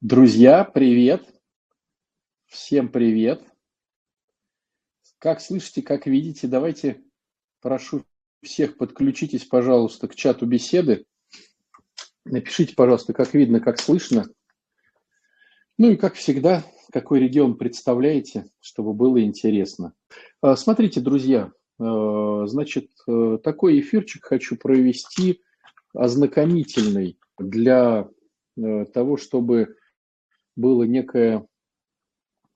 Друзья, привет! Всем привет! Как слышите, как видите, давайте прошу всех подключитесь, пожалуйста, к чату беседы. Напишите, пожалуйста, как видно, как слышно. Ну и как всегда, какой регион представляете, чтобы было интересно. А, смотрите, друзья, а, значит, э, такой эфирчик хочу провести ознакомительный для э, того, чтобы была некая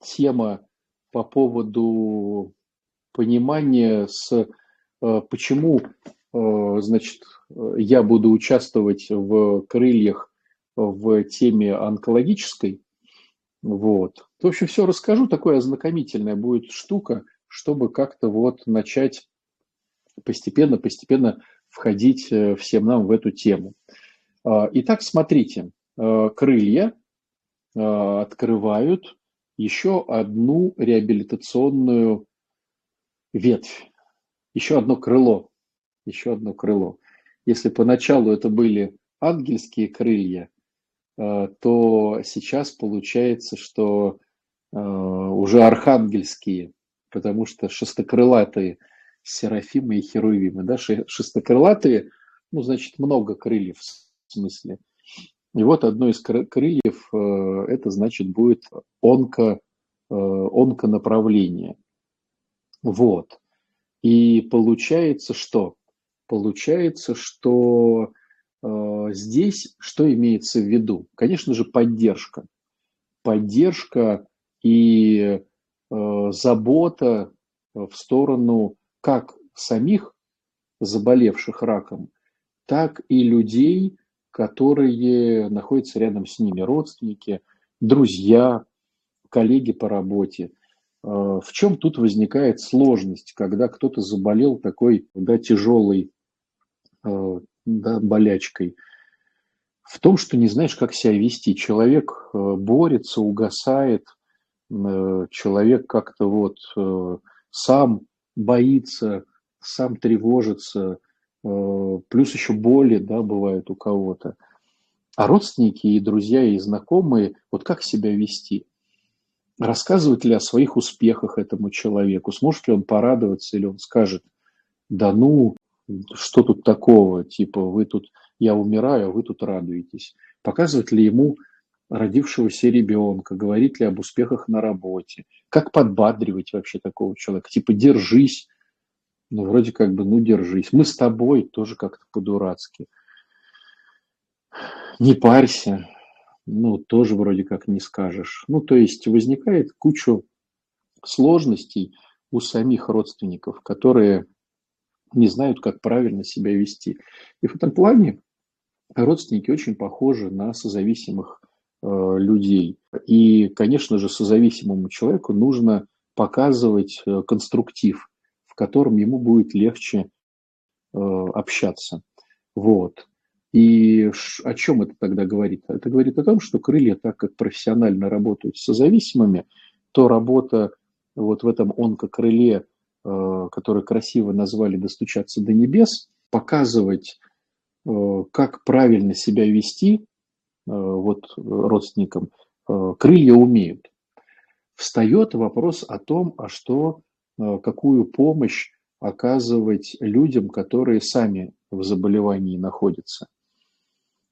тема по поводу понимания с э, почему э, значит я буду участвовать в крыльях в теме онкологической. Вот. В общем все расскажу. Такое ознакомительная будет штука чтобы как-то вот начать постепенно постепенно входить э, всем нам в эту тему. А, итак смотрите. Крылья открывают еще одну реабилитационную ветвь, еще одно крыло, еще одно крыло. Если поначалу это были ангельские крылья, э, то сейчас получается, что э, уже архангельские, потому что шестокрылатые серафимы и херувимы, да, шестокрылатые, ну, значит, много крыльев в смысле – и вот одно из крыльев, э, это значит будет онко, э, онконаправление. Вот. И получается что? Получается, что э, здесь что имеется в виду? Конечно же, поддержка. Поддержка и забота в сторону как самих заболевших раком, так и людей, которые находятся рядом с ними, родственники, друзья, коллеги по работе. А, в чем тут возникает сложность, когда кто-то заболел такой да, тяжелой а, да, болячкой? В том, что не знаешь, как себя вести. Человек а, борется, угасает, человек как-то вот сам боится, сам тревожится, Э, плюс еще боли, да, бывают у кого-то. А родственники и друзья и знакомые, вот как себя вести? Рассказывать ли о своих успехах этому человеку? Сможет ли он порадоваться или он скажет, да ну, что тут такого, типа вы тут, я умираю, а вы тут радуетесь. Показывать ли ему родившегося ребенка, говорить ли об успехах на работе, как подбадривать вообще такого человека, типа держись, ну, вроде как бы, ну, держись. Мы с тобой тоже как-то по-дурацки. Не парься. Ну, тоже вроде как не скажешь. Ну, то есть возникает куча сложностей у самих родственников, которые не знают, как правильно себя вести. И в этом плане родственники очень похожи на созависимых э, людей. И, конечно же, созависимому человеку нужно показывать э, конструктив, в котором ему будет легче э, общаться. Вот. И о чем это тогда говорит? Это говорит о том, что крылья, так как профессионально работают с созависимыми, то работа вот в этом онкокрыле, э, которое красиво назвали «достучаться до небес», показывать, э, как правильно себя вести э, вот родственникам, крылья умеют. Встает вопрос о том, а что какую помощь оказывать людям, которые сами в заболевании находятся.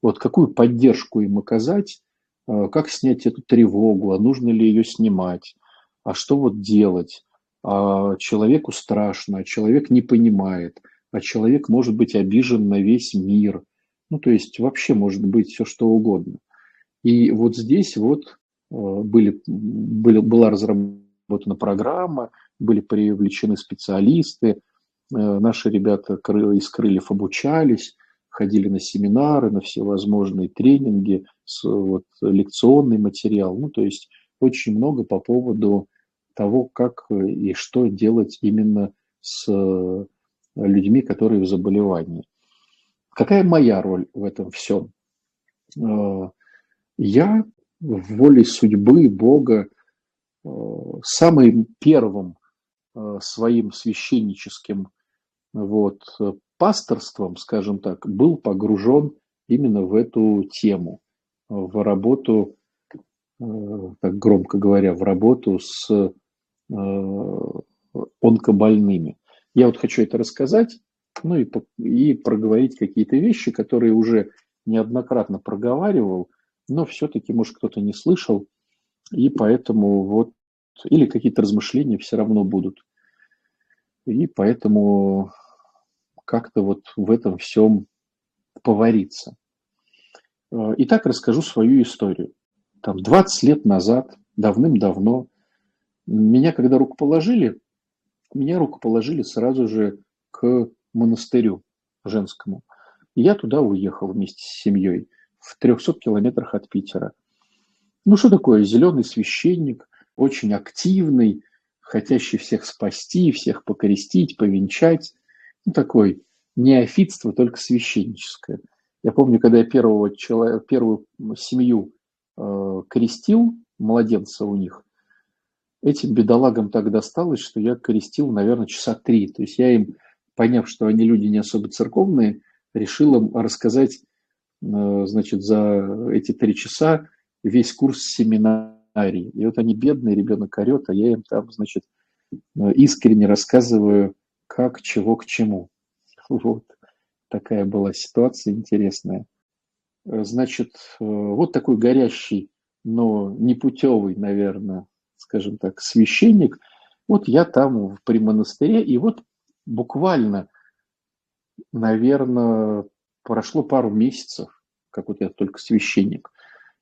Вот какую поддержку им оказать, э, как снять эту тревогу, а нужно ли ее снимать, а что вот делать, а человеку страшно, а человек не понимает, а человек может быть обижен на весь мир. Ну, то есть вообще может быть все что угодно. И вот здесь вот э, были, были, была разработана программа, были привлечены специалисты, э, наши ребята из крыльев обучались, ходили на семинары, на всевозможные тренинги, вот, лекционный материал. Ну, то есть очень много по поводу того, как и что делать именно с э, людьми, которые в заболевании. Какая моя роль в этом всем? Э, я волей судьбы, Бога, самым первым Э, своим священническим вот, э, пасторством, скажем так, был погружен именно в эту тему, в работу так громко говоря, в работу с онкобольными. Я вот хочу это рассказать, ну и, и проговорить какие-то вещи, которые уже неоднократно проговаривал, но все-таки, может, кто-то не слышал, и поэтому вот, или какие-то размышления все равно будут. И поэтому как-то вот в этом всем повариться. Э, итак, расскажу свою историю. Там 20 лет назад, давным-давно, меня когда рукоположили, меня рукоположили сразу же к монастырю женскому. Я туда уехал вместе с семьей в 300 километрах от Питера. Ну, что такое зеленый священник, очень активный, хотящий всех спасти, всех покрестить, повенчать. Ну, такой неофитство, только священническое. Я помню, когда я первого человека, первую семью э, крестил, младенца у них, этим бедолагам так досталось, что я крестил, наверное, часа три. То есть я им, поняв, что они люди не особо церковные, решил им рассказать, э, значит, за эти три часа весь курс семинарий. И вот они бедные, ребенок орет, а я им там, значит, э, искренне рассказываю, как, чего, к чему. Вот такая была ситуация интересная. Э, значит, вот такой горящий, но непутевый, наверное, скажем так, священник. Вот я там при монастыре, и вот буквально, наверное, прошло пару месяцев, как вот я только священник.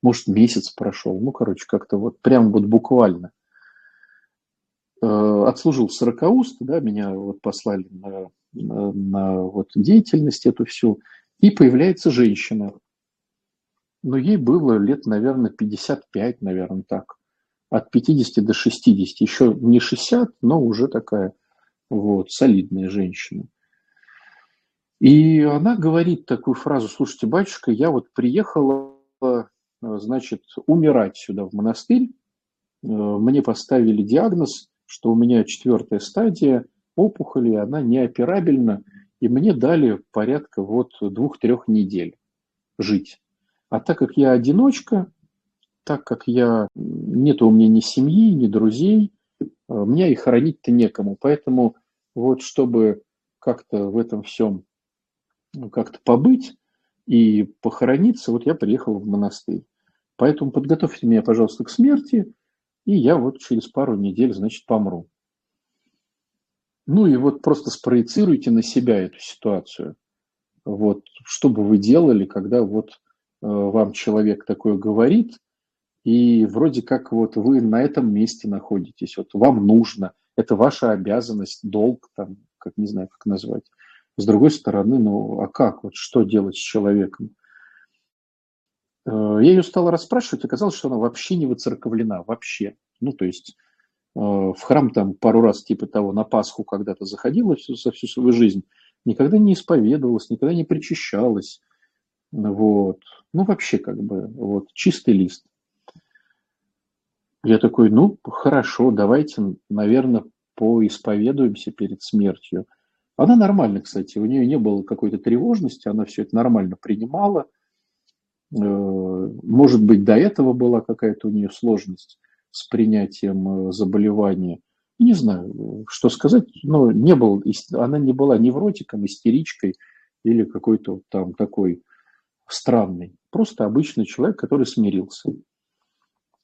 Может, месяц прошел. Ну, короче, как-то вот прям вот буквально. Э, отслужил сорокауст, да, меня вот послали на, на, на вот деятельность эту всю. И появляется женщина. Но ей было лет, наверное, 55, наверное, так от 50 до 60. Еще не 60, но уже такая вот солидная женщина. И она говорит такую фразу, слушайте, батюшка, я вот приехала, значит, умирать сюда в монастырь. Мне поставили диагноз, что у меня четвертая стадия опухоли, она неоперабельна, и мне дали порядка вот двух-трех недель жить. А так как я одиночка, так как я, нет у меня ни семьи, ни друзей, э, мне и хоронить-то некому. Поэтому вот чтобы как-то в этом всем ну, как-то побыть и похорониться, вот я приехал в монастырь. Поэтому подготовьте меня, пожалуйста, к смерти, и я вот через пару недель, значит, помру. Ну и вот просто спроецируйте на себя эту ситуацию. Вот, что бы вы делали, когда вот э, вам человек такое говорит – и вроде как вот вы на этом месте находитесь, вот вам нужно, это ваша обязанность, долг, там, как не знаю, как назвать. С другой стороны, ну а как, вот что делать с человеком? Э, я ее стала расспрашивать, оказалось, что она вообще не выцерковлена, вообще. Ну, то есть э, в храм там пару раз типа того на Пасху когда-то заходила всю, за всю свою жизнь, никогда не исповедовалась, никогда не причащалась. Вот. Ну, вообще как бы вот чистый лист. Я такой, ну, хорошо, давайте, наверное, поисповедуемся перед смертью. Она нормально, кстати, у нее не было какой-то тревожности, она все это нормально принимала. Э, может быть, до этого была какая-то у нее сложность с принятием э, заболевания. Не знаю, что сказать, но не был, она не была невротиком, истеричкой или какой-то там такой странный. Просто обычный человек, который смирился.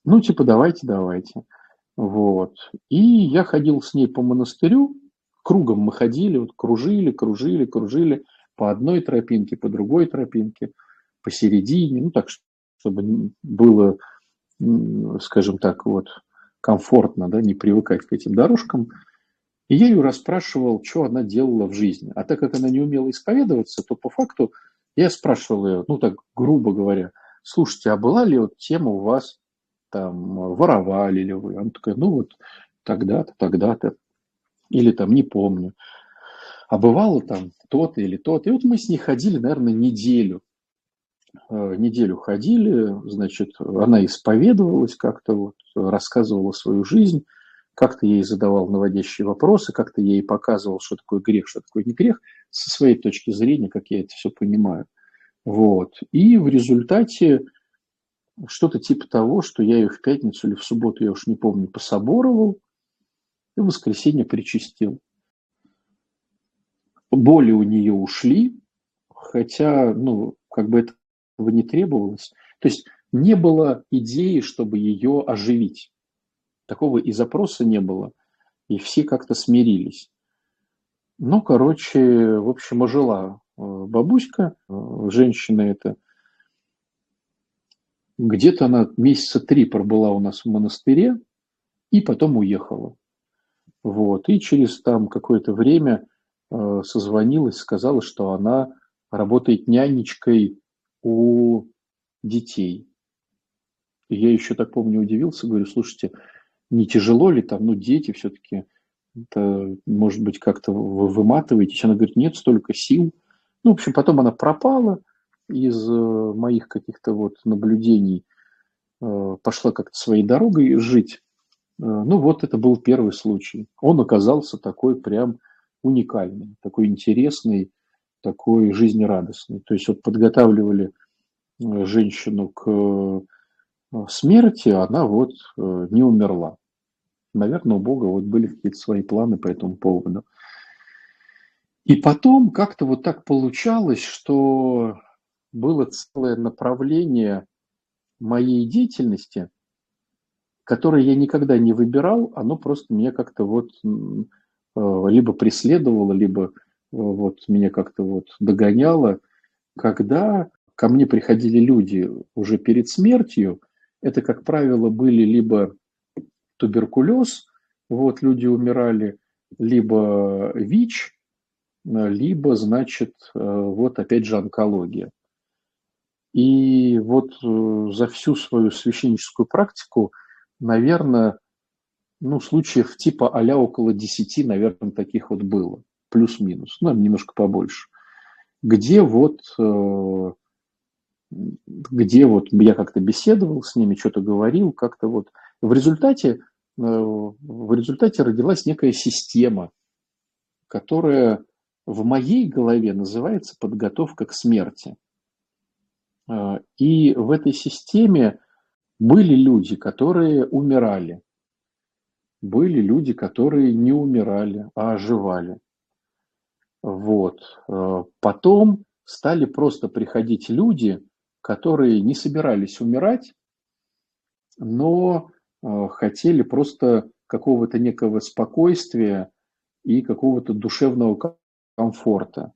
Ну, типа, давайте, давайте. Вот. И я ходил с ней по монастырю, кругом мы ходили, вот кружили, кружили, кружили по одной тропинке, по другой тропинке, посередине, ну так, чтобы было, скажем так, вот комфортно, да, не привыкать к этим дорожкам. И я ее расспрашивал, что она делала в жизни. А так как она не умела исповедоваться, то по факту я спрашивал ее, ну так грубо говоря, слушайте, а была ли вот тема у вас там, воровали ли вы? Она такая, ну вот тогда-то, тогда-то, или там не помню. А бывало там то-то или то-то. И вот мы с ней ходили, наверное, неделю. Э, неделю ходили, значит, она исповедовалась как-то, вот, рассказывала свою жизнь, как-то ей задавал наводящие вопросы, как-то ей показывал, что такое грех, что такое не грех, со своей точки зрения, как я это все понимаю. Вот. И в результате что-то типа того, что я ее в пятницу или в субботу, я уж не помню, пособоровал и в воскресенье причастил. Боли у нее ушли, хотя, ну, как бы этого не требовалось. То есть не было идеи, чтобы ее оживить. Такого и запроса не было. И все как-то смирились. Ну, короче, в общем, ожила э, бабуська, э, женщина эта. Где-то она месяца три пробыла у нас в монастыре и потом уехала. Вот. И через там какое-то время э, созвонилась, сказала, что она работает нянечкой у детей. И я еще так помню удивился, говорю, слушайте, не тяжело ли там, ну, дети все-таки, это, может быть, как-то вы выматываетесь. Она говорит, нет, столько сил. Ну, в общем, потом она пропала из э, моих каких-то вот наблюдений, э, пошла как-то своей дорогой жить. Э, ну, вот это был первый случай. Он оказался такой прям уникальный, такой интересный, такой жизнерадостный. То есть вот подготавливали женщину к смерти, она вот не умерла. Наверное, у Бога вот были какие-то свои планы по этому поводу. И потом как-то вот так получалось, что было целое направление моей деятельности, которое я никогда не выбирал, оно просто меня как-то вот э, либо преследовало, либо э, вот меня как-то вот догоняло, когда ко мне приходили люди уже перед смертью, это, как правило, были либо туберкулез, вот люди умирали, либо ВИЧ, либо, значит, э, вот опять же онкология. И вот э, за всю свою священническую практику, наверное, ну, случаев типа а около 10, наверное, таких вот было, плюс-минус, ну, немножко побольше, где вот, э, где вот я как-то беседовал с ними, что-то говорил, как-то вот. В результате Э, в результате родилась некая система, которая в моей голове называется подготовка к смерти. Э, и в этой системе были люди, которые умирали, были люди, которые не умирали, а оживали. Вот. Э, потом стали просто приходить люди, которые не собирались умирать, но Э, хотели просто какого-то некого спокойствия и какого-то душевного комфорта.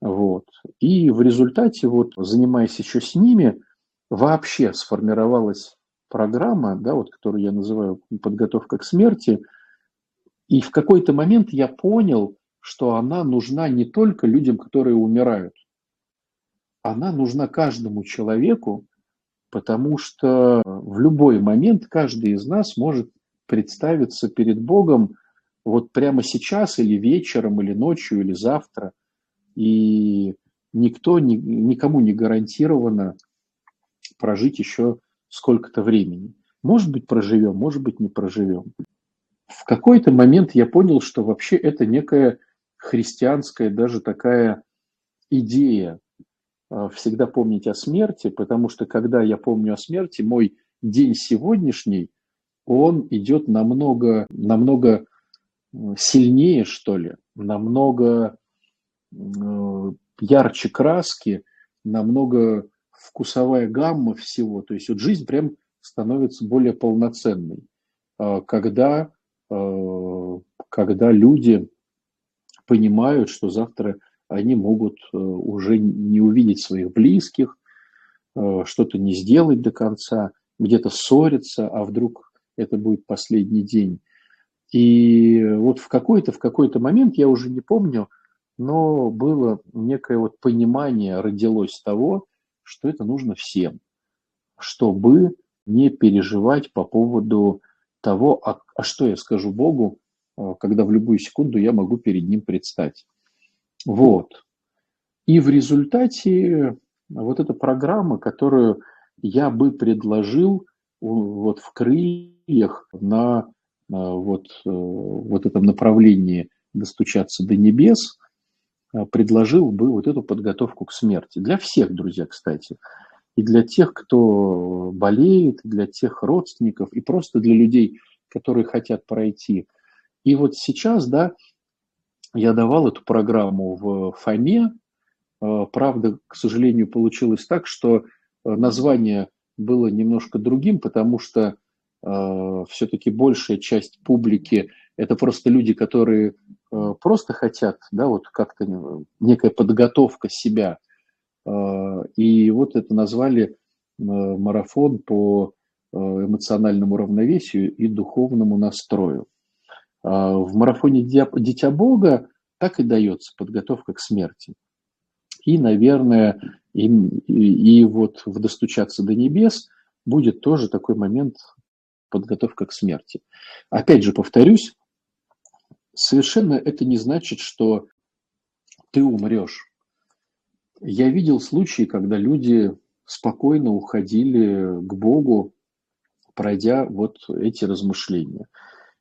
Вот. И в результате, вот, занимаясь еще с ними, вообще сформировалась программа, да, вот, которую я называю подготовка к смерти. И в какой-то момент я понял, что она нужна не только людям, которые умирают, она нужна каждому человеку, потому что в любой момент каждый из нас может представиться перед Богом вот прямо сейчас или вечером, или ночью, или завтра. И никто, ни, никому не гарантировано прожить еще сколько-то времени. Может быть, проживем, может быть, не проживем. В какой-то момент я понял, что вообще это некая христианская даже такая идея, а, всегда помнить о смерти, потому что когда я помню о смерти, мой день сегодняшний, он идет намного, намного сильнее, что ли, намного ярче краски, намного вкусовая гамма всего. То есть вот жизнь прям становится более полноценной, а, когда, а, когда люди понимают, что завтра они могут э, уже не увидеть своих близких, э, что-то не сделать до конца, где-то ссориться, а вдруг это будет последний день. И вот в какой-то, в какой-то момент, я уже не помню, но было некое вот понимание, родилось того, что это нужно всем, чтобы не переживать по поводу того, а, а что я скажу Богу, когда в любую секунду я могу перед Ним предстать. Вот. И в результате вот эта программа, которую я бы предложил вот в крыльях на вот, э, вот этом направлении достучаться до небес, э, предложил бы вот эту подготовку к смерти. Для всех, друзья, кстати. и для тех, кто болеет, и для тех родственников, и просто для людей, которые хотят пройти. И вот сейчас, да, я давал эту программу в ФОМе. Э, правда, к сожалению, получилось так, что э, название было немножко другим, потому что э, все-таки большая часть публики это просто люди, которые э, просто хотят, да, вот как-то некая подготовка себя. Э, и вот это назвали э, марафон по э, эмоциональному равновесию и духовному настрою. Э, в марафоне «Дитя Бога» так и дается подготовка к смерти. И, наверное, и, и, и вот в «Достучаться до небес» будет тоже такой момент подготовка к смерти. Опять же, повторюсь, совершенно это не значит, что ты умрешь. Я видел случаи, когда люди спокойно уходили к Богу, пройдя вот эти размышления.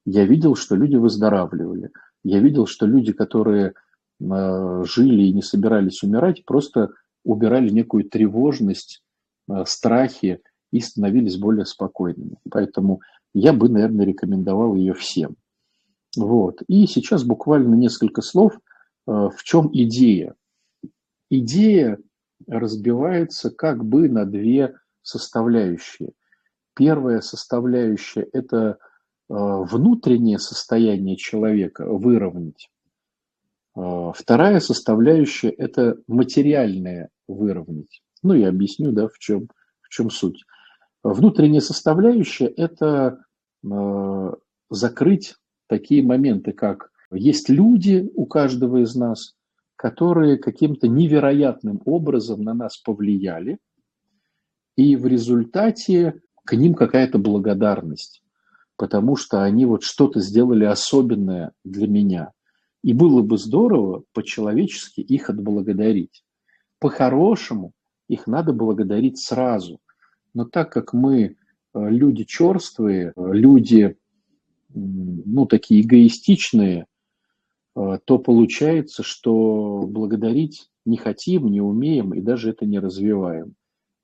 Я видел, что люди выздоравливали. Я видел, что люди, которые э, жили и не собирались умирать, просто убирали некую тревожность, э, страхи и становились более спокойными. Поэтому я бы, наверное, рекомендовал ее всем. Вот. И сейчас буквально несколько слов, э, в чем идея. Идея разбивается как бы на две составляющие. Первая составляющая – это внутреннее состояние человека выровнять. Э, вторая составляющая – это материальное выровнять. Ну, я объясню, да, в чем, в чем суть. Внутренняя составляющая – это закрыть такие моменты, как есть люди у каждого из нас, которые каким-то невероятным образом на нас повлияли, и в результате к ним какая-то благодарность, потому что они вот что-то сделали особенное для меня. И было бы здорово по-человечески их отблагодарить. По-хорошему их надо благодарить сразу. Но так как мы э, люди черствые, э, люди ну, такие эгоистичные, э, то получается, что благодарить не хотим, не умеем и даже это не развиваем.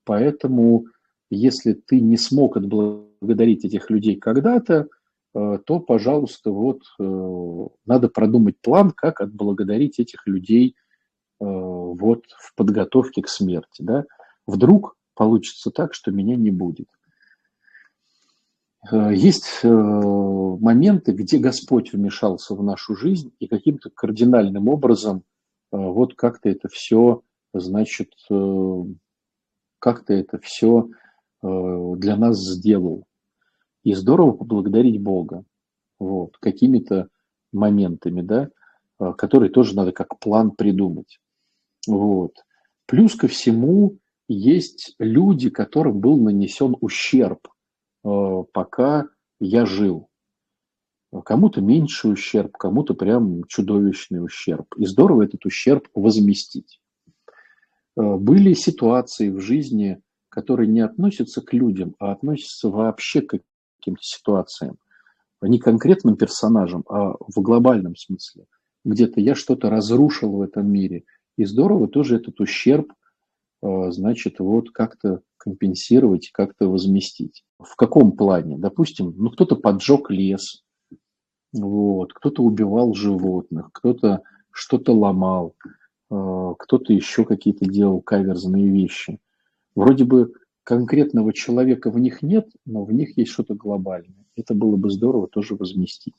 Поэтому, если ты не смог отблагодарить этих людей когда-то, э, то, пожалуйста, вот э, надо продумать план, как отблагодарить этих людей вот в подготовке к смерти. Да? Вдруг получится так, что меня не будет. Э, есть э, моменты, где Господь вмешался в нашу жизнь и каким-то кардинальным образом э, вот как-то это все, значит, как-то это все для нас сделал. И здорово поблагодарить Бога вот, какими-то моментами, да, которые тоже надо как план придумать. Вот. Плюс ко всему есть люди, которым был нанесен ущерб – Э, пока я жил. Кому-то меньший ущерб, кому-то прям чудовищный ущерб. И здорово этот ущерб возместить. Э, были ситуации в жизни, которые не относятся к людям, а относятся вообще к каким-то ситуациям. Не конкретным персонажам, а в глобальном смысле. Где-то я что-то разрушил в этом мире. И здорово тоже этот ущерб, э, значит, вот как-то компенсировать, как-то возместить. В каком плане? Допустим, ну кто-то поджег лес, вот, кто-то убивал животных, кто-то что-то ломал, э, кто-то еще какие-то делал каверзные вещи. Вроде бы конкретного человека в них нет, но в них есть что-то глобальное. Это было бы здорово тоже возместить.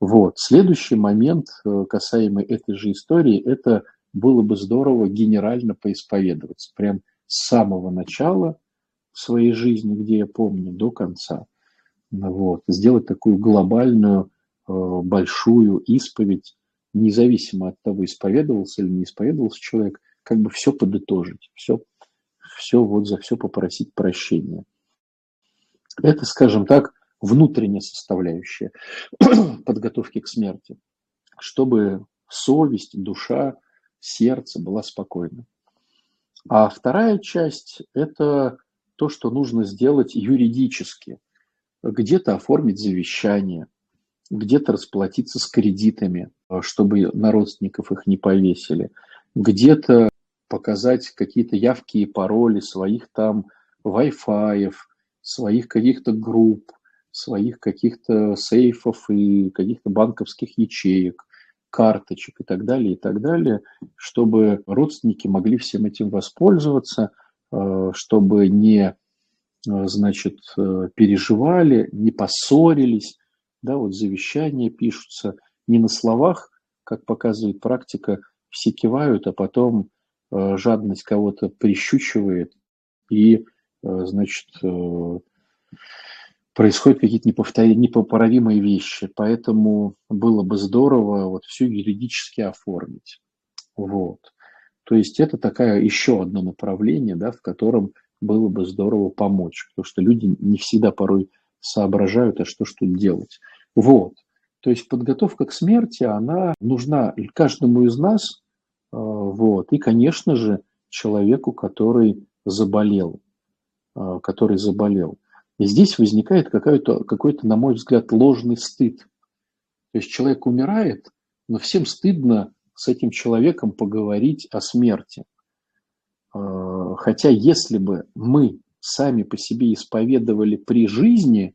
Вот. Следующий момент, э, касаемый этой же истории, это было бы здорово генерально поисповедоваться. Прям с самого начала своей жизни, где я помню, до конца. Вот. Сделать такую глобальную, э, большую исповедь, независимо от того, исповедовался или не исповедовался человек, как бы все подытожить, все, все вот за все попросить прощения. Это, скажем так, внутренняя составляющая подготовки к смерти, чтобы совесть, душа, сердце была спокойна. А вторая часть – это то, что нужно сделать юридически. Где-то оформить завещание, где-то расплатиться с кредитами, чтобы на родственников их не повесили, где-то показать какие-то явки и пароли своих там Wi-Fi, своих каких-то групп, своих каких-то сейфов и каких-то банковских ячеек, карточек и так далее, и так далее, чтобы родственники могли всем этим воспользоваться, э, чтобы не, э, значит, э, переживали, не поссорились, да, вот завещания пишутся не на словах, как показывает практика, все кивают, а потом жадность кого-то прищучивает и, значит, происходят какие-то непоправимые вещи, поэтому было бы здорово вот все юридически оформить. Вот. То есть это такая еще одно направление, да, в котором было бы здорово помочь, потому что люди не всегда порой соображают, а что ж тут делать. Вот. То есть подготовка к смерти, она нужна каждому из нас, э, вот, и, конечно же, человеку, который заболел, э, который заболел. И здесь возникает какой-то, какой-то, на мой взгляд, ложный стыд. То есть человек умирает, но всем стыдно с этим человеком поговорить о смерти. А, хотя если бы мы сами по себе исповедовали при жизни,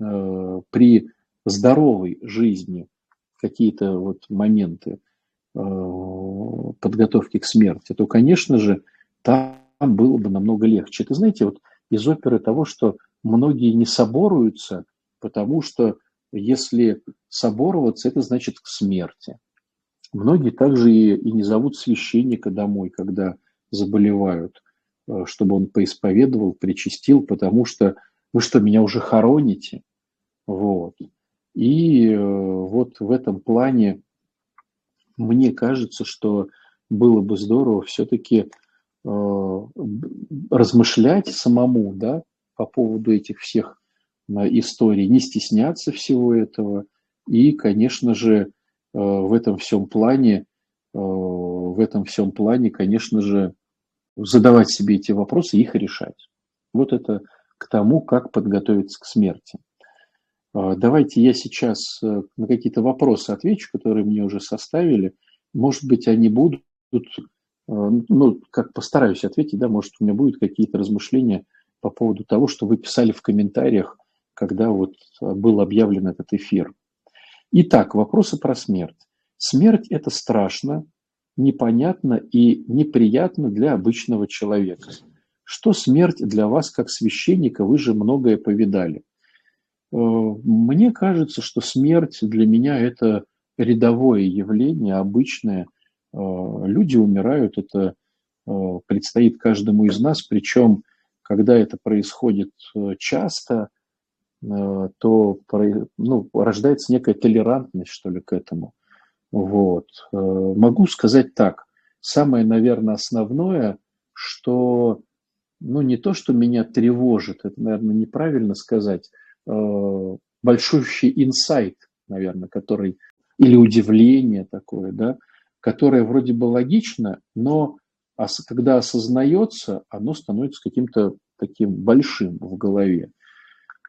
а, при здоровой жизни какие-то вот моменты а, подготовки к смерти, то, конечно же, там было бы намного легче. Это, знаете, вот из оперы того, что многие не соборуются, потому что если собороваться, это значит к смерти. Многие также и, и не зовут священника домой, когда заболевают, э, чтобы он поисповедовал, причастил, потому что вы что, меня уже хороните? Вот. И э, вот в этом плане мне кажется, что было бы здорово все-таки Э, размышлять самому, да, по поводу этих всех э, историй, не стесняться всего этого и, конечно же, э, в этом всем плане, в этом всем плане, конечно же, задавать себе эти вопросы и их решать. Вот это к тому, как подготовиться к смерти. Давайте я сейчас на какие-то вопросы отвечу, которые мне уже составили. Может быть, они будут Э, ну, как постараюсь ответить, да, может, у меня будут какие-то размышления по поводу того, что вы писали в комментариях, когда вот был объявлен этот эфир. Итак, вопросы про смерть. Смерть – это страшно, непонятно и неприятно для обычного человека. Что смерть для вас, как священника, вы же многое повидали. Э, мне кажется, что смерть для меня – это рядовое явление, обычное – Э, люди умирают, это э, предстоит каждому из нас, причем, когда это происходит часто, то ну, рождается некая толерантность, что ли, к этому. Вот. Могу сказать так. Самое, наверное, основное, что, ну, не то, что меня тревожит, это, наверное, неправильно сказать, большущий инсайт, наверное, который, или удивление такое, да, которое вроде бы логично, но когда осознается, оно становится каким-то таким большим в голове.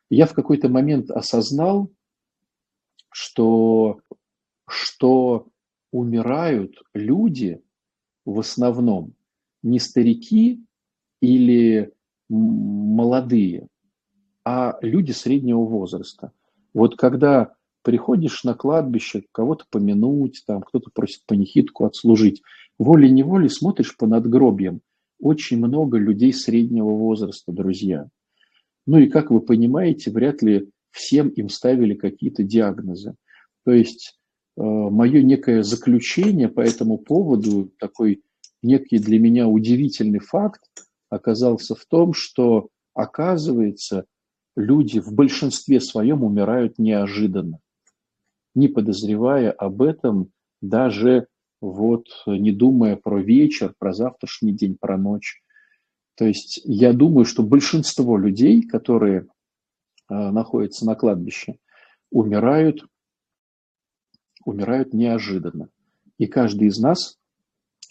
Я в какой-то момент осознал, что, что умирают люди в основном не старики или молодые, а люди среднего возраста. Вот когда приходишь на кладбище кого-то помянуть, там кто-то просит панихидку отслужить, волей-неволей смотришь по надгробьям. Очень много людей среднего возраста, друзья. Ну и, как вы понимаете, вряд ли всем им ставили какие-то диагнозы. То есть э, мое некое заключение по этому поводу, такой некий для меня удивительный факт оказался в том, что, оказывается, люди в большинстве своем умирают неожиданно не подозревая об этом, даже вот не думая про вечер, про завтрашний день, про ночь. То есть я думаю, что большинство людей, которые э, находятся на кладбище, умирают, умирают неожиданно. И каждый из нас,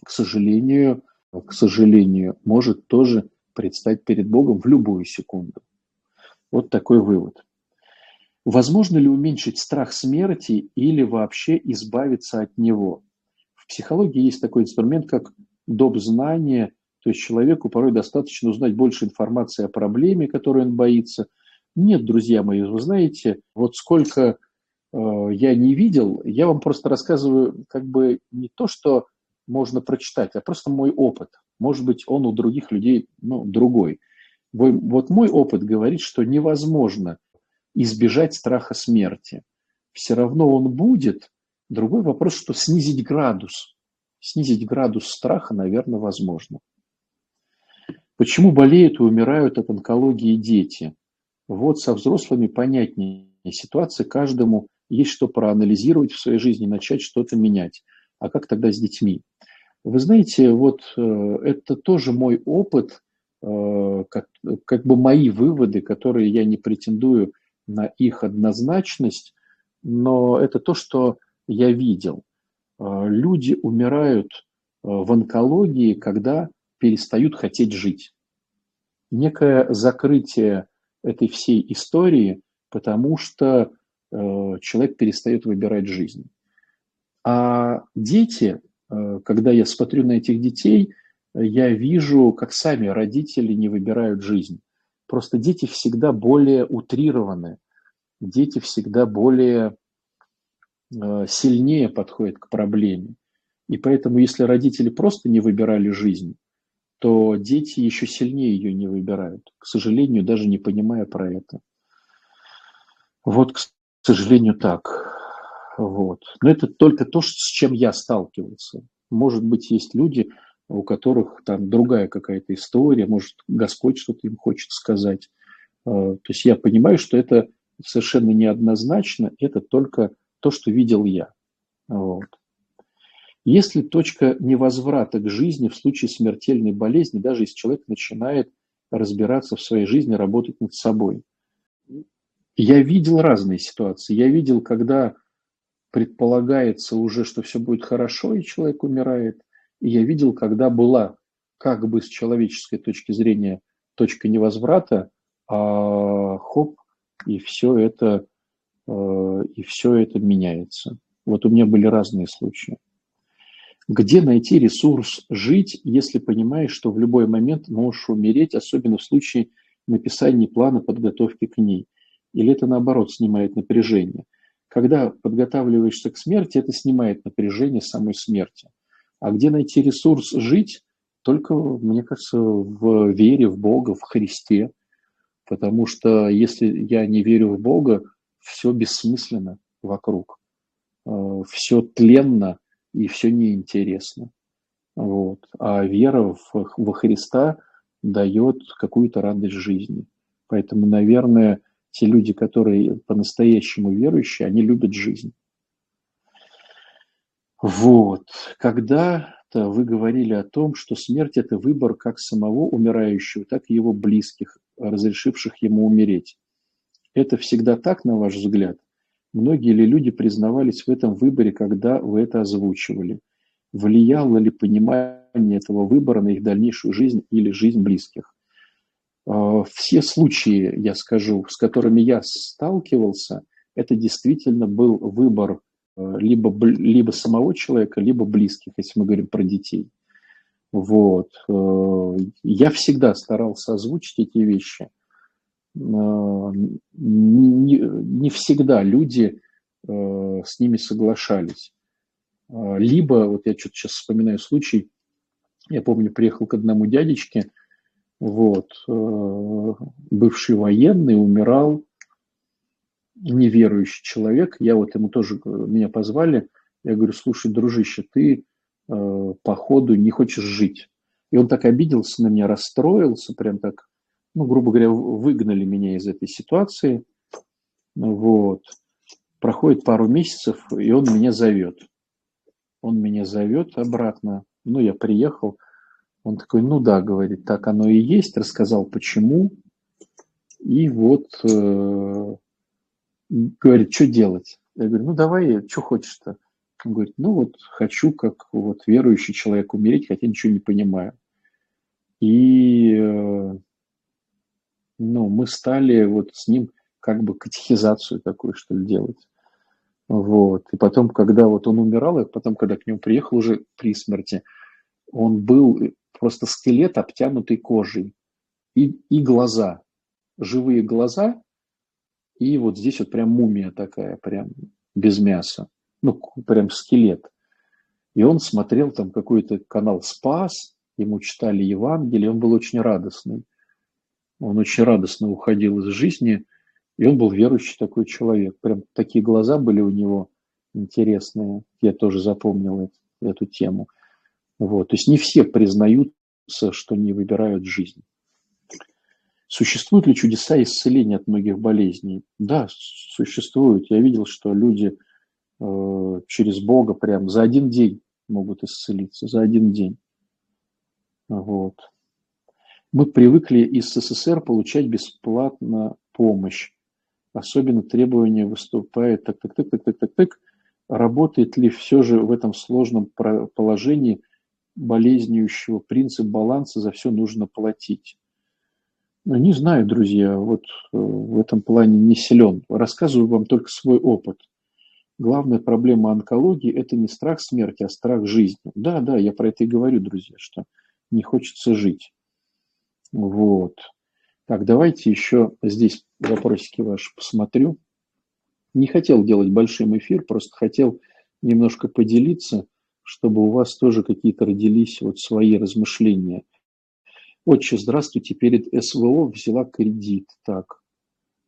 к сожалению, к сожалению, может тоже предстать перед Богом в любую секунду. Вот такой вывод. Возможно ли уменьшить страх смерти или вообще избавиться от него? В психологии есть такой инструмент, как доп. знания, то есть человеку порой достаточно узнать больше информации о проблеме, которой он боится. Нет, друзья мои, вы знаете, вот сколько э, я не видел, я вам просто рассказываю как бы не то, что можно прочитать, а просто мой опыт. Может быть, он у других людей ну, другой. Вот мой опыт говорит, что невозможно избежать страха смерти. Все равно он будет. Другой вопрос, что снизить градус. Снизить градус страха, наверное, возможно. Почему болеют и умирают от онкологии дети? Вот со взрослыми понятнее ситуация, каждому есть что проанализировать в своей жизни, начать что-то менять. А как тогда с детьми? Вы знаете, вот э, это тоже мой опыт, как, как бы мои выводы, которые я не претендую на их однозначность, но это то, что я видел. Э, люди умирают в онкологии, когда перестают хотеть жить. Некое закрытие этой всей истории, потому что человек перестает выбирать жизнь. А дети, э, когда я смотрю на этих детей, я вижу, как сами родители не выбирают жизнь. Просто дети всегда более утрированы, дети всегда более э, сильнее подходят к проблеме. И поэтому, если родители просто не выбирали жизнь, то дети еще сильнее ее не выбирают, к сожалению, даже не понимая про это. Вот, к сожалению, так. Вот. Но это только то, с чем я сталкивался. Может быть, есть люди, у которых там другая какая-то история, может, Господь что-то им хочет сказать. А, то есть я понимаю, что это совершенно неоднозначно, это только то, что видел я. Вот. Если точка невозврата к жизни в случае смертельной болезни, даже если человек начинает разбираться в своей жизни, работать над собой. Я видел разные ситуации. Я видел, когда предполагается уже, что все будет хорошо, и человек умирает. И я видел, когда была как бы с человеческой точки зрения точка невозврата, а хоп, и все это, э, и все это меняется. Вот у меня были разные случаи. Где найти ресурс жить, если понимаешь, что в любой момент можешь умереть, особенно в случае написания плана подготовки к ней? Или это наоборот снимает напряжение? Когда подготавливаешься к смерти, это снимает напряжение самой смерти. А где найти ресурс жить? Только, мне кажется, в вере в Бога, в Христе. Потому что если я не верю в Бога, все бессмысленно вокруг. Э, все тленно и все неинтересно. Вот. А вера в, во Христа дает какую-то радость жизни. Поэтому, наверное, те люди, которые по-настоящему верующие, они любят жизнь. Вот. Когда-то вы говорили о том, что смерть – это выбор как самого умирающего, так и его близких, разрешивших ему умереть. Это всегда так, на ваш взгляд? Многие ли люди признавались в этом выборе, когда вы это озвучивали? Влияло ли понимание этого выбора на их дальнейшую жизнь или жизнь близких? А, все случаи, я скажу, с которыми я сталкивался, это действительно был выбор либо, либо самого человека, либо близких, если мы говорим про детей. Вот. А, я всегда старался озвучить эти вещи. Не, не всегда люди с ними соглашались. Либо, вот я что-то сейчас вспоминаю случай, я помню, приехал к одному дядечке – вот, э, бывший военный, умирал, неверующий человек. Я вот ему тоже, э, меня позвали, я говорю, слушай, дружище, ты э, походу не хочешь жить. И он так обиделся на меня, расстроился, прям так, ну, грубо говоря, выгнали меня из этой ситуации. Вот. Проходит пару месяцев, и он меня зовет. Он меня зовет обратно. Ну, я приехал, он такой, ну да, говорит, так оно и есть, рассказал почему. И вот э, говорит, что делать? Я говорю, ну давай, что хочешь-то? Он говорит, ну вот хочу, как вот верующий человек, умереть, хотя ничего не понимаю. И э, ну, мы стали вот с ним как бы катехизацию такую, что ли, делать. Вот. И потом, когда вот он умирал, и потом, когда к нему приехал уже при смерти, Он был просто скелет, обтянутый кожей. И, и глаза, живые глаза, и вот здесь вот прям мумия такая, прям без мяса. Ну, прям скелет. И он смотрел там какой-то канал «Спас», ему читали Евангелие, он был очень радостный. Он очень радостно уходил из жизни, и он был верующий такой человек. Прям такие глаза были у него интересные. Я тоже запомнил эту, эту тему. Вот. То есть не все признаются, что не выбирают жизнь. Существуют ли чудеса исцеления от многих болезней? Да, существуют. Я видел, что люди э, через Бога прям за один день могут исцелиться, за один день. Вот. Мы привыкли из СССР получать бесплатно помощь. Особенно требования выступает так, так, так, так, так, так, так. Работает ли все же в этом сложном положении болезнеющего принцип баланса за все нужно платить? Ну, не знаю, друзья, вот э, в этом плане не силен. Рассказываю вам только свой опыт. Главная проблема онкологии – это не страх смерти, а страх жизни. Да, да, я про это и говорю, друзья, что не хочется жить. Вот. Так, давайте еще здесь вопросики ваши посмотрю. Не хотел делать большим эфир, просто хотел немножко поделиться, чтобы у вас тоже какие-то родились вот свои размышления. Отче, здравствуйте, перед СВО взяла кредит. Так,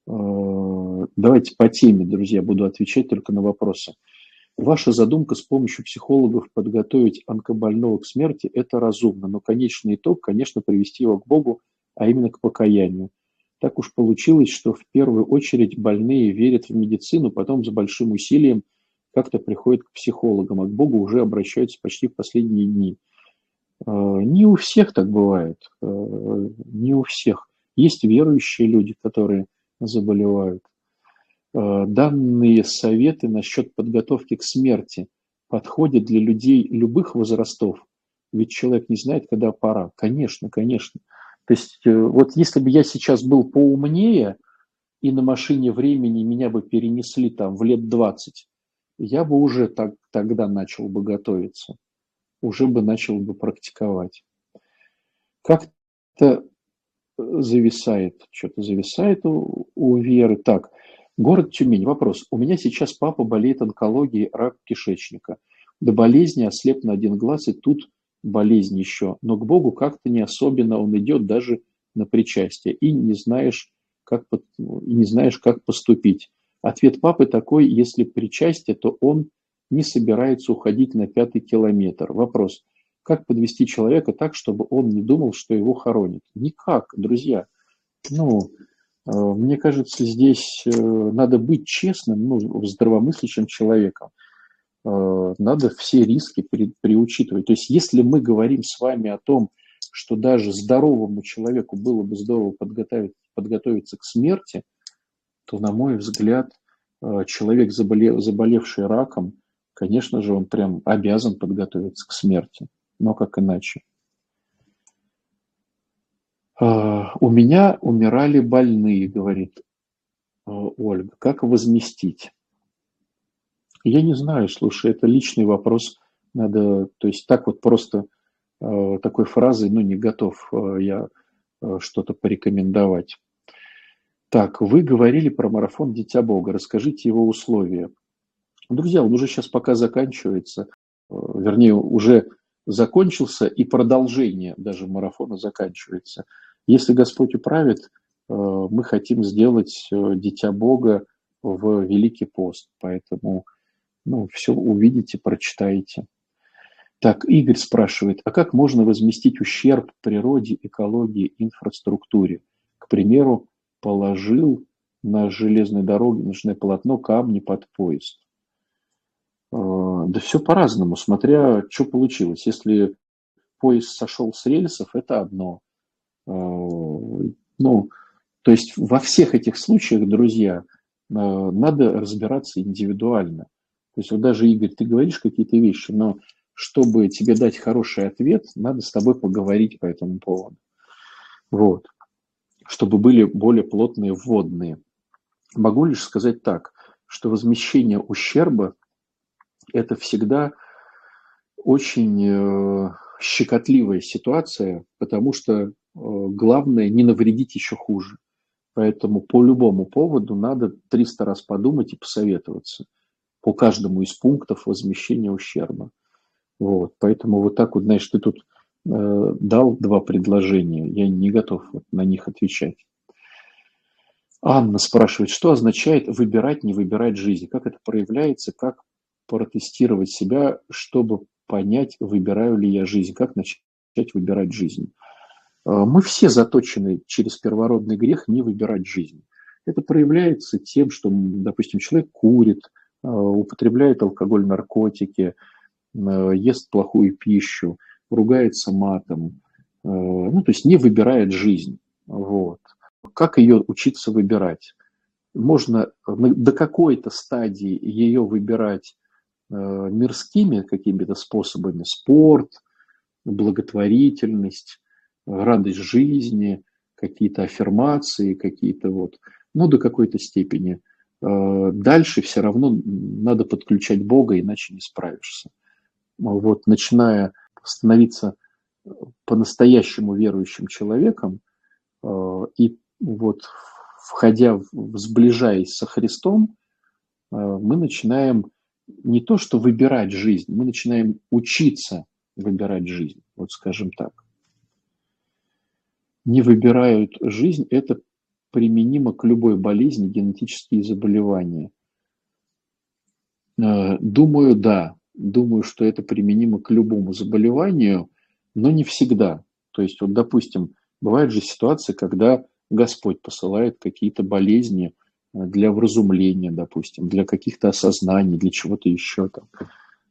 э, давайте по теме, друзья, буду отвечать только на вопросы. Ваша задумка с помощью психологов подготовить онкобольного к смерти – это разумно, но конечный итог, конечно, привести его к Богу, а именно к покаянию. Так уж получилось, что в первую очередь больные верят в медицину, потом с большим усилием как-то приходят к психологам, а к Богу уже обращаются почти в последние дни. Э, не у всех так бывает, э, не у всех. Есть верующие люди, которые заболевают. Э, данные советы насчет подготовки к смерти подходят для людей любых возрастов, ведь человек не знает, когда пора. Конечно, конечно. То есть вот если бы я сейчас был поумнее, и на машине времени меня бы перенесли там в лет 20, я бы уже так, тогда начал бы готовиться, уже бы начал бы практиковать. Как-то э, зависает, что-то зависает у, у Веры. Так, Город Тюмень. Вопрос. У меня сейчас папа болеет онкологией, рак кишечника. До болезни ослеп на один глаз, и тут болезнь еще. Но к Богу как-то не особенно он идет даже на причастие. И не знаешь, как, и не знаешь, как поступить. Ответ папы такой, если причастие, то он не собирается уходить на пятый километр. Вопрос. Как подвести человека так, чтобы он не думал, что его хоронят? Никак, друзья. Ну, Э, мне кажется, здесь э, надо быть честным, ну, здравомыслящим человеком. Э, надо все риски при, приучитывать. То есть, если мы говорим с вами о том, что даже здоровому человеку было бы здорово подготовить, подготовиться к смерти, то, на мой взгляд, человек, заболев, заболевший раком, конечно же, он прям обязан подготовиться к смерти. Но как иначе? А, у меня умирали больные, говорит а, Ольга. Как возместить? Я не знаю, слушай, это личный вопрос. Надо, то есть так вот просто а, такой фразой, ну, не готов я что-то порекомендовать. Так, вы говорили про марафон «Дитя Бога». Расскажите его условия. Друзья, он уже сейчас пока заканчивается, вернее, уже закончился, и продолжение даже марафона заканчивается. Если Господь управит, э, мы хотим сделать э, Дитя Бога в Великий пост, поэтому ну, все увидите, прочитаете. Так, Игорь спрашивает, а как можно возместить ущерб природе, экологии, инфраструктуре? К примеру, положил на железной дороге, на полотно камни под поезд. Э, да все по-разному, смотря что получилось. Если поезд сошел с рельсов, это одно. Э, ну, то есть во всех этих случаях, друзья, э, надо разбираться индивидуально. То есть вот даже, Игорь, ты говоришь какие-то вещи, но чтобы тебе дать хороший ответ, надо с тобой поговорить по этому поводу. Вот. Чтобы были более плотные вводные. Могу лишь сказать так, что возмещение ущерба это всегда очень, э, щекотливая ситуация, потому что э, главное не навредить еще хуже. Поэтому по любому поводу надо 300 раз подумать и посоветоваться по каждому из пунктов возмещения ущерба. Вот, поэтому вот так вот, знаешь, ты тут э, дал два предложения, я не готов вот на них отвечать. Анна спрашивает, что означает выбирать, не выбирать жизнь? Как это проявляется? Как протестировать себя, чтобы понять, выбираю ли я жизнь? Как начать выбирать жизнь? Э, мы все заточены через первородный грех не выбирать жизнь. Это проявляется тем, что, допустим, человек курит, э, употребляет алкоголь, наркотики, э, ест плохую пищу, ругается матом, ну, то есть не выбирает жизнь. Вот. Как ее учиться выбирать? Можно до какой-то стадии ее выбирать мирскими какими-то способами, спорт, благотворительность, радость жизни, какие-то аффирмации, какие-то вот, ну, до какой-то степени. Э, дальше все равно надо подключать Бога, иначе не справишься. Вот, начиная становиться по-настоящему верующим человеком э, и вот входя, сближаясь со Христом, э, мы начинаем не то что выбирать жизнь, мы начинаем учиться выбирать жизнь, вот скажем так не выбирают жизнь, это применимо к любой болезни, генетические заболевания. Э, думаю, да. Думаю, что это применимо к любому заболеванию, но не всегда. То есть, вот, допустим, бывает же ситуация, когда Господь посылает какие-то болезни для вразумления, допустим, для каких-то осознаний, для чего-то еще там.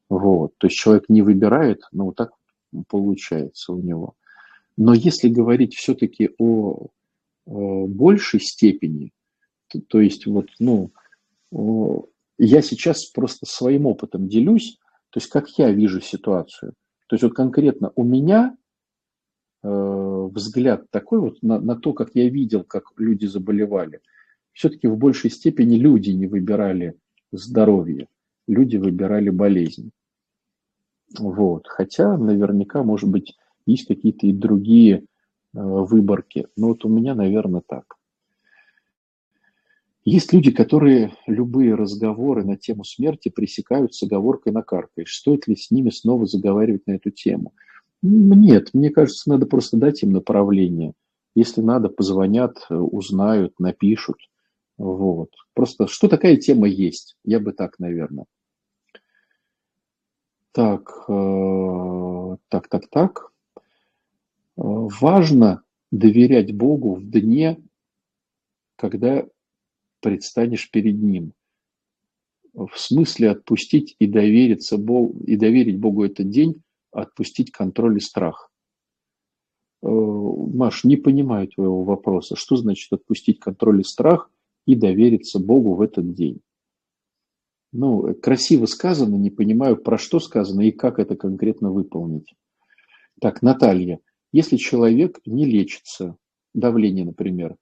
Вот. То есть человек не выбирает, но вот так получается у него. Но если говорить все-таки о, о большей степени, то, то есть вот, ну, о, я сейчас просто своим опытом делюсь, то есть как я вижу ситуацию. То есть вот конкретно у меня э, взгляд такой вот на, на то, как я видел, как люди заболевали. Все-таки в большей степени люди не выбирали здоровье, люди выбирали болезнь. Вот. Хотя наверняка, может быть, есть какие-то и другие э, выборки. Но вот у меня, наверное, так. Есть люди, которые любые разговоры на тему смерти пресекают с оговоркой на накаркаешь. Стоит ли с ними снова заговаривать на эту тему? Нет, мне кажется, надо просто дать им направление. Если надо, позвонят, узнают, напишут. Вот. Просто что такая тема есть? Я бы так, наверное. Так, э, так, так, так. Важно доверять Богу в дне, когда предстанешь перед Ним. В смысле отпустить и довериться Богу, и доверить Богу этот день, отпустить контроль и страх. Э, Маш, не понимаю твоего вопроса. Что значит отпустить контроль и страх и довериться Богу в этот день? Ну, красиво сказано, не понимаю, про что сказано и как это конкретно выполнить. Так, Наталья, если человек не лечится, давление, например,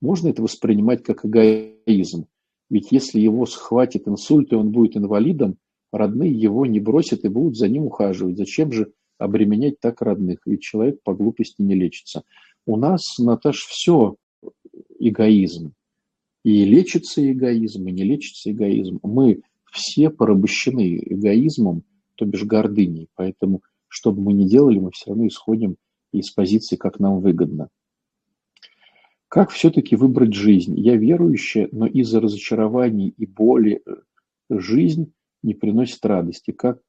можно это воспринимать как эгоизм. Ведь если его схватит инсульт, и он будет инвалидом, родные его не бросят и будут за ним ухаживать. Зачем же обременять так родных? Ведь человек по глупости не лечится. У нас, Наташ, все эгоизм. И лечится эгоизм, и не лечится эгоизм. Мы все порабощены эгоизмом, то бишь гордыней. Поэтому, что бы мы ни делали, мы все равно исходим из позиции, как нам выгодно. Как все-таки выбрать жизнь? Я верующая, но из-за разочарований и боли э, жизнь не приносит радости. Как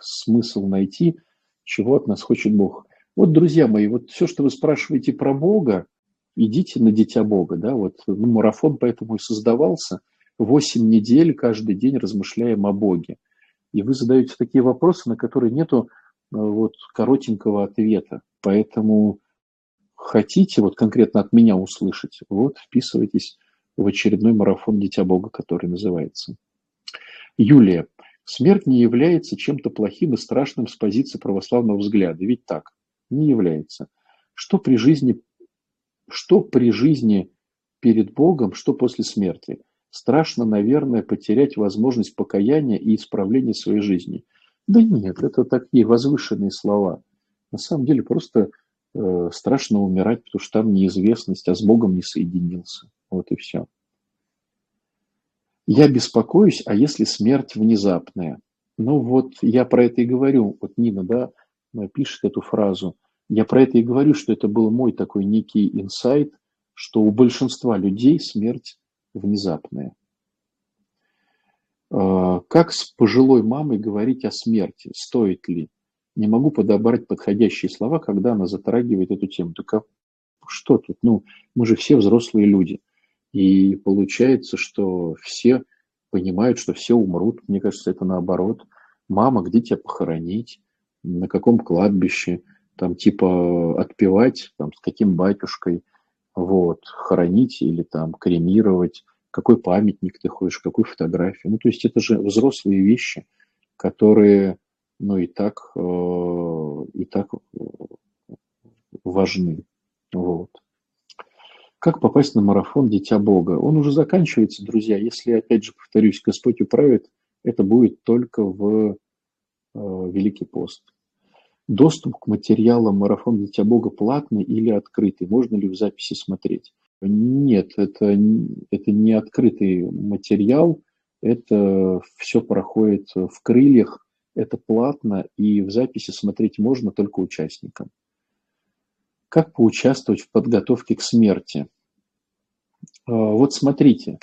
смысл найти, чего от нас хочет Бог? Вот, друзья мои, вот все, что вы спрашиваете про Бога, идите на Дитя Бога. Да? Вот, ну, марафон поэтому и создавался. Восемь недель каждый день размышляем о Боге. И вы задаете такие вопросы, на которые нету э, вот, коротенького ответа. Поэтому хотите вот конкретно от меня услышать, вот вписывайтесь в очередной марафон Дитя Бога, который называется. Юлия. Смерть не является чем-то плохим и страшным с позиции православного взгляда. Ведь так, не является. Что при жизни, что при жизни перед Богом, что после смерти? Страшно, наверное, потерять возможность покаяния и исправления своей жизни. Да нет, это такие возвышенные слова – На самом деле просто э, страшно умирать, потому что там неизвестность, а с Богом не соединился. Вот и все. Я беспокоюсь, а если смерть внезапная? Ну вот я про это и говорю. Вот Нина, да, пишет эту фразу. Я про это и говорю, что это был мой такой некий инсайт, что у большинства людей смерть внезапная. А, как с пожилой мамой говорить о смерти? Стоит ли? Не могу подобрать подходящие слова, когда она затрагивает эту тему. Так а что тут? Ну, мы же все взрослые люди. И получается, что все понимают, что все умрут. Мне кажется, это наоборот. Мама, где тебя похоронить? На каком кладбище? Там типа отпевать, там, с каким батюшкой? Вот, хоронить или там кремировать? Какой памятник ты хочешь, какую фотографию? Ну, то есть это же взрослые вещи, которые, ну, и так, э, и так важны. Вот. Как попасть на марафон «Дитя Бога»? Он уже заканчивается, друзья. Если, опять же, повторюсь, Господь управит, это будет только в э, Великий пост. Доступ к материалам «Марафон Дитя Бога» платный или открытый? Можно ли в записи смотреть? Нет, это, это не открытый материал, это все проходит в крыльях, это платно, и в записи смотреть можно только участникам. Как поучаствовать в подготовке к смерти? А, вот смотрите,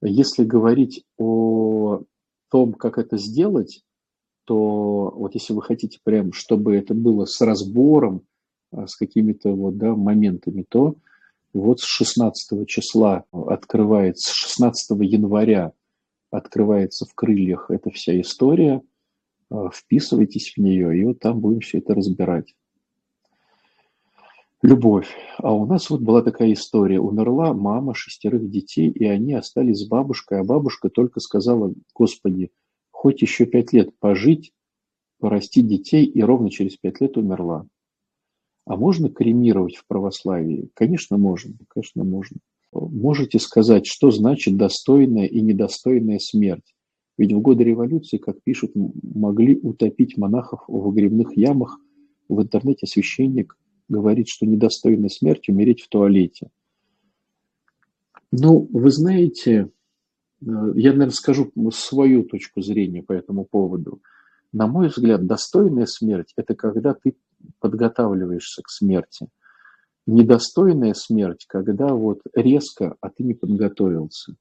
если говорить о том, как это сделать, то вот если вы хотите прям, чтобы это было с разбором, а, с какими-то вот, да, моментами, то вот с 16 числа открывается, с 16 января открывается в крыльях эта вся история, а, вписывайтесь в нее, и вот там будем все это разбирать любовь. А у нас вот была такая история. Умерла мама шестерых детей, и они остались с бабушкой, а бабушка только сказала, Господи, хоть еще пять лет пожить, порастить детей, и ровно через пять лет умерла. А можно кремировать в православии? Конечно, можно. Конечно, можно. Можете сказать, что значит достойная и недостойная смерть? Ведь в годы революции, как пишут, могли утопить монахов в выгребных ямах. В интернете священник говорит, что недостойно смерти умереть в туалете. Ну, вы знаете, я, наверное, скажу свою точку зрения по этому поводу. На мой взгляд, достойная смерть – это когда ты подготавливаешься к смерти. Недостойная смерть, когда вот резко, а ты не подготовился.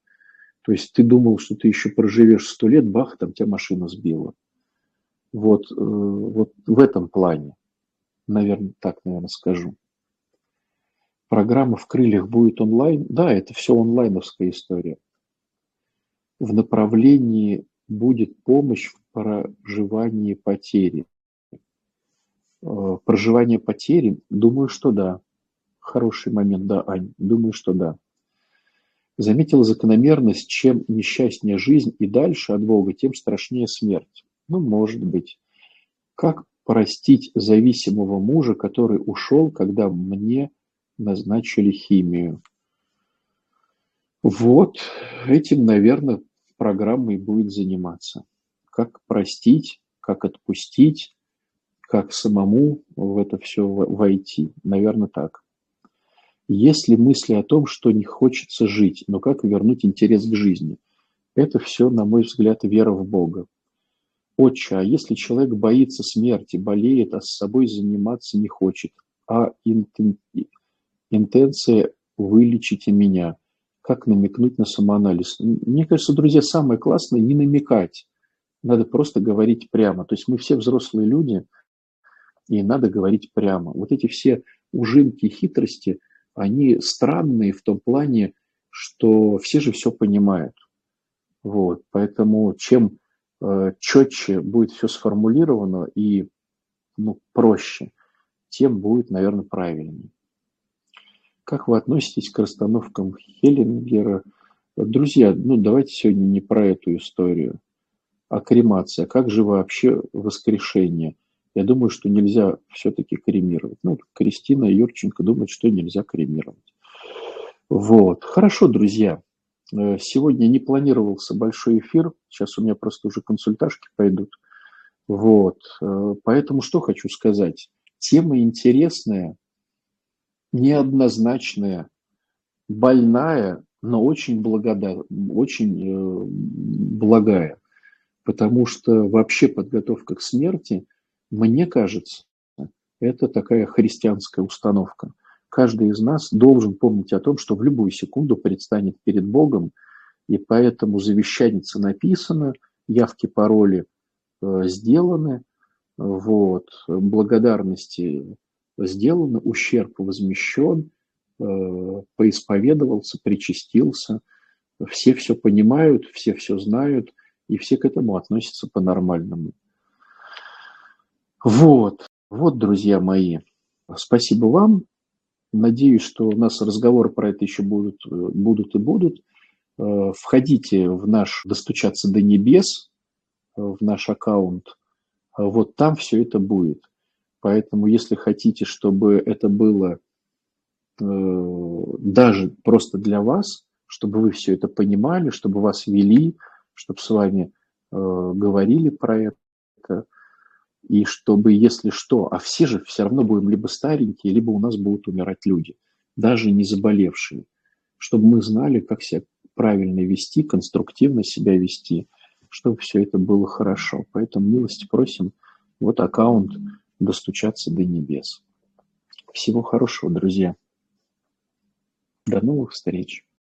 То есть ты думал, что ты еще проживешь сто лет, бах, там тебя машина сбила. Вот, э, вот в этом плане наверное, так, наверное, скажу. Программа «В крыльях» будет онлайн. Да, это все онлайновская история. В направлении будет помощь в проживании потери. Э, проживание потери, думаю, что да. Хороший момент, да, Ань, думаю, что да. Заметила закономерность, чем несчастнее жизнь и дальше от Бога, тем страшнее смерть. Ну, может быть. Как простить зависимого мужа, который ушел, когда мне назначили химию. Вот этим, наверное, программа и будет заниматься. Как простить, как отпустить, как самому в это все войти. Наверное, так. Есть ли мысли о том, что не хочется жить, но как вернуть интерес к жизни? Это все, на мой взгляд, вера в Бога. Отче, а если человек боится смерти, болеет, а с собой заниматься не хочет, а интенция «вылечите меня», как намекнуть на самоанализ? Мне кажется, друзья, самое классное не намекать. Надо просто говорить прямо. То есть мы все взрослые люди, и надо говорить прямо. Вот эти все ужинки, хитрости, они странные в том плане, что все же все понимают. Вот. Поэтому чем Э, четче будет все сформулировано и ну, проще, тем будет, наверное, правильнее. Как вы относитесь к расстановкам Хеллингера? Друзья, ну давайте сегодня не про эту историю, а кремация. Как же вообще воскрешение? Я думаю, что нельзя все-таки кремировать. Ну, Кристина Юрченко думает, что нельзя кремировать. Вот. Хорошо, друзья. Э, сегодня не планировался большой эфир, сейчас у меня просто уже консультажки пойдут. Вот. Э, поэтому что хочу сказать. Тема интересная, неоднозначная, больная, но очень, благодар... очень э, благая. Потому что вообще подготовка к смерти, мне кажется, это такая христианская установка. Каждый из нас должен помнить о том, что в любую секунду предстанет перед Богом, и поэтому завещаница написана, явки, пароли э, сделаны, вот, благодарности сделаны, ущерб возмещен, э, поисповедовался, причастился, все все понимают, все все знают, и все к этому относятся по-нормальному. Вот, вот, друзья мои, спасибо вам. Надеюсь, что у нас разговоры про это еще будут, будут и будут. Э, входите в наш «Достучаться до небес», э, в наш аккаунт. Вот там все это будет. Поэтому, если хотите, чтобы это было э, даже просто для вас, чтобы вы все это понимали, чтобы вас вели, чтобы с вами говорили про это, и чтобы, если что, а все же все равно будем либо старенькие, либо у нас будут умирать люди, даже не заболевшие, чтобы мы знали, как себя правильно вести, конструктивно себя вести, чтобы все это было хорошо. Поэтому милости просим, вот аккаунт «Достучаться до небес». Всего хорошего, друзья. До новых встреч.